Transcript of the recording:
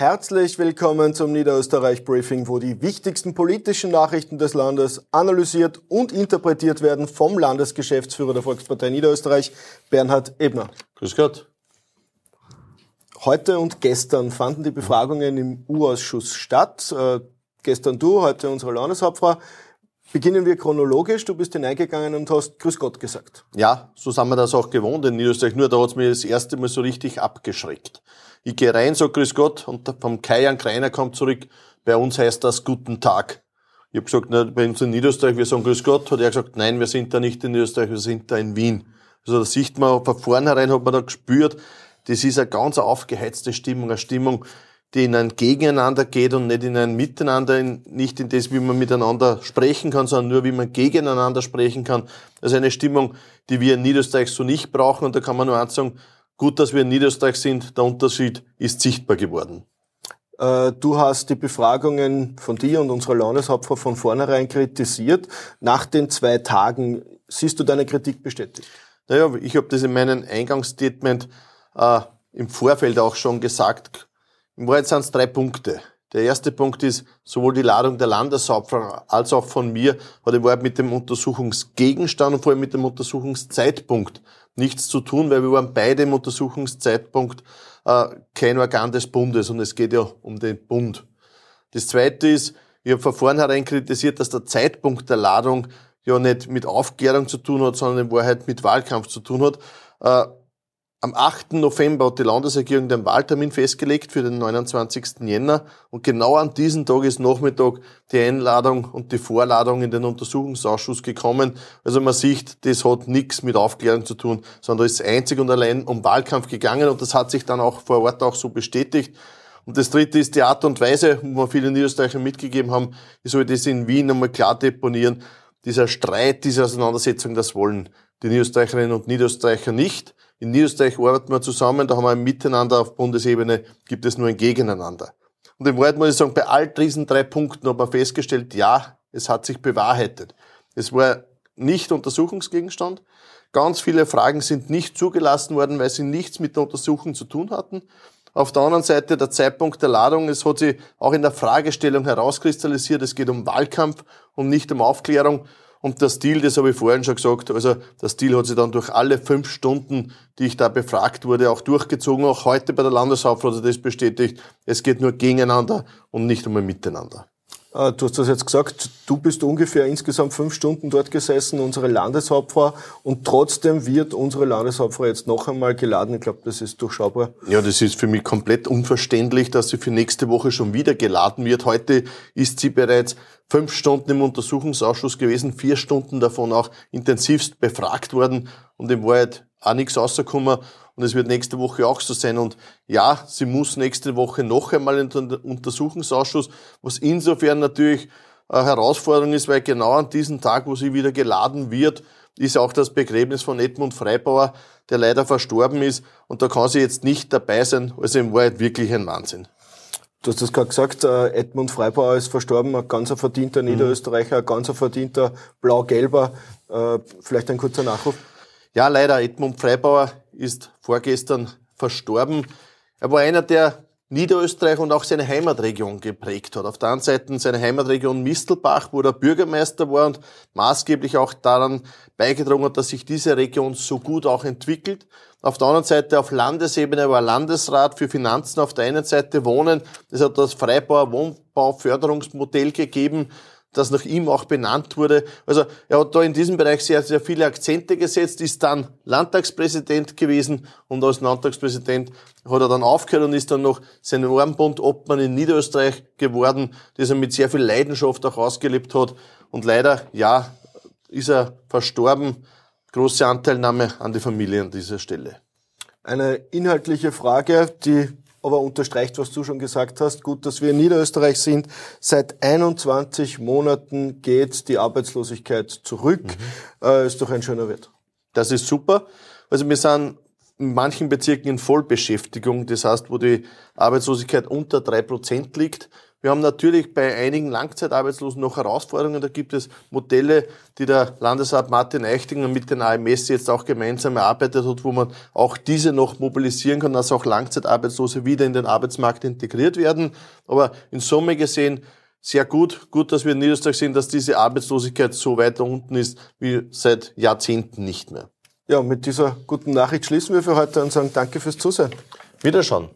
Herzlich willkommen zum Niederösterreich Briefing, wo die wichtigsten politischen Nachrichten des Landes analysiert und interpretiert werden vom Landesgeschäftsführer der Volkspartei Niederösterreich, Bernhard Ebner. Grüß Gott. Heute und gestern fanden die Befragungen im U-Ausschuss statt. Äh, gestern du, heute unsere Landeshauptfrau. Beginnen wir chronologisch. Du bist hineingegangen und hast Grüß Gott gesagt. Ja, so sind wir das auch gewohnt in Niederösterreich. Nur da hat's mir das erste Mal so richtig abgeschreckt. Ich gehe rein, sag Grüß Gott und vom Kai Kreiner kommt zurück. Bei uns heißt das Guten Tag. Ich habe gesagt, na, bei uns in Niederösterreich, wir sagen Grüß Gott. Hat er gesagt, nein, wir sind da nicht in Niederösterreich, wir sind da in Wien. Also da sieht man, von vornherein hat man da gespürt, das ist eine ganz aufgeheizte Stimmung, eine Stimmung, die in ein Gegeneinander geht und nicht in ein Miteinander, in, nicht in das, wie man miteinander sprechen kann, sondern nur, wie man gegeneinander sprechen kann. Also eine Stimmung, die wir in Niederösterreich so nicht brauchen. Und da kann man nur eins sagen, gut, dass wir in Niederösterreich sind, der Unterschied ist sichtbar geworden. Äh, du hast die Befragungen von dir und unserer Landeshauptfrau von vornherein kritisiert. Nach den zwei Tagen siehst du deine Kritik bestätigt? Naja, ich habe das in meinem Eingangsstatement äh, im Vorfeld auch schon gesagt. Im Wahrheit sind es drei Punkte. Der erste Punkt ist, sowohl die Ladung der Landeshauptfrau als auch von mir hat im Wahrheit mit dem Untersuchungsgegenstand und vor allem mit dem Untersuchungszeitpunkt nichts zu tun, weil wir waren beide im Untersuchungszeitpunkt äh, kein Organ des Bundes und es geht ja um den Bund. Das zweite ist, ich habe von vornherein kritisiert, dass der Zeitpunkt der Ladung ja nicht mit Aufklärung zu tun hat, sondern in Wahrheit mit Wahlkampf zu tun hat. Äh, am 8. November hat die Landesregierung den Wahltermin festgelegt für den 29. Jänner und genau an diesem Tag ist Nachmittag die Einladung und die Vorladung in den Untersuchungsausschuss gekommen. Also man sieht, das hat nichts mit Aufklärung zu tun, sondern ist einzig und allein um Wahlkampf gegangen und das hat sich dann auch vor Ort auch so bestätigt. Und das dritte ist die Art und Weise, wo wir viele Niederösterreicher mitgegeben haben, ich soll das in Wien einmal klar deponieren. Dieser Streit, diese Auseinandersetzung, das wollen die Niederösterreicherinnen und Niederösterreicher nicht. In Niederösterreich arbeiten wir zusammen, da haben wir ein Miteinander auf Bundesebene, gibt es nur ein Gegeneinander. Und im Wahrheit muss ich sagen, bei all diesen drei Punkten hat man festgestellt, ja, es hat sich bewahrheitet. Es war nicht Untersuchungsgegenstand. Ganz viele Fragen sind nicht zugelassen worden, weil sie nichts mit der Untersuchung zu tun hatten. Auf der anderen Seite der Zeitpunkt der Ladung, es hat sich auch in der Fragestellung herauskristallisiert, es geht um Wahlkampf und nicht um Aufklärung. Und der Stil, das habe ich vorhin schon gesagt, also der Stil hat sich dann durch alle fünf Stunden, die ich da befragt wurde, auch durchgezogen. Auch heute bei der Landeshauptfrau hat das bestätigt. Es geht nur gegeneinander und nicht einmal miteinander. Äh, du hast das jetzt gesagt, du bist ungefähr insgesamt fünf Stunden dort gesessen, unsere Landeshauptfrau, und trotzdem wird unsere Landeshauptfrau jetzt noch einmal geladen. Ich glaube, das ist durchschaubar. Ja, das ist für mich komplett unverständlich, dass sie für nächste Woche schon wieder geladen wird. Heute ist sie bereits fünf Stunden im Untersuchungsausschuss gewesen, vier Stunden davon auch intensivst befragt worden und in Wahrheit auch nichts rausgekommen. Und es wird nächste Woche auch so sein. Und ja, sie muss nächste Woche noch einmal in den Untersuchungsausschuss, was insofern natürlich eine Herausforderung ist, weil genau an diesem Tag, wo sie wieder geladen wird, ist auch das Begräbnis von Edmund Freibauer, der leider verstorben ist. Und da kann sie jetzt nicht dabei sein. Also im Wahrheit wirklich ein Wahnsinn. Du hast das gerade gesagt, äh, Edmund Freibauer ist verstorben, ein ganz verdienter mhm. Niederösterreicher, ein ganz verdienter Blau-Gelber. Äh, vielleicht ein kurzer Nachruf. Ja, leider, Edmund Freibauer ist vorgestern verstorben. Er war einer, der Niederösterreich und auch seine Heimatregion geprägt hat. Auf der einen Seite seine Heimatregion Mistelbach, wo er Bürgermeister war und maßgeblich auch daran beigetragen hat, dass sich diese Region so gut auch entwickelt. Auf der anderen Seite auf Landesebene war Landesrat für Finanzen auf der einen Seite Wohnen. Es hat das Freibauer Wohnbauförderungsmodell gegeben, das nach ihm auch benannt wurde. Also er hat da in diesem Bereich sehr, sehr viele Akzente gesetzt, ist dann Landtagspräsident gewesen und als Landtagspräsident hat er dann aufgehört und ist dann noch sein Ohrenbund Obmann in Niederösterreich geworden, das er mit sehr viel Leidenschaft auch ausgelebt hat. Und leider, ja, ist er verstorben. Große Anteilnahme an die Familie an dieser Stelle. Eine inhaltliche Frage, die aber unterstreicht, was du schon gesagt hast. Gut, dass wir in Niederösterreich sind. Seit 21 Monaten geht die Arbeitslosigkeit zurück. Mhm. Äh, ist doch ein schöner Wert. Das ist super. Also wir sind in manchen Bezirken in Vollbeschäftigung. Das heißt, wo die Arbeitslosigkeit unter drei Prozent liegt. Wir haben natürlich bei einigen Langzeitarbeitslosen noch Herausforderungen. Da gibt es Modelle, die der Landesrat Martin Eichtinger mit den AMS jetzt auch gemeinsam erarbeitet hat, wo man auch diese noch mobilisieren kann, dass auch Langzeitarbeitslose wieder in den Arbeitsmarkt integriert werden. Aber in Summe gesehen sehr gut. Gut, dass wir in Niederösterreich sehen, dass diese Arbeitslosigkeit so weiter unten ist wie seit Jahrzehnten nicht mehr. Ja, mit dieser guten Nachricht schließen wir für heute und sagen Danke fürs Zusehen. Wiederschauen.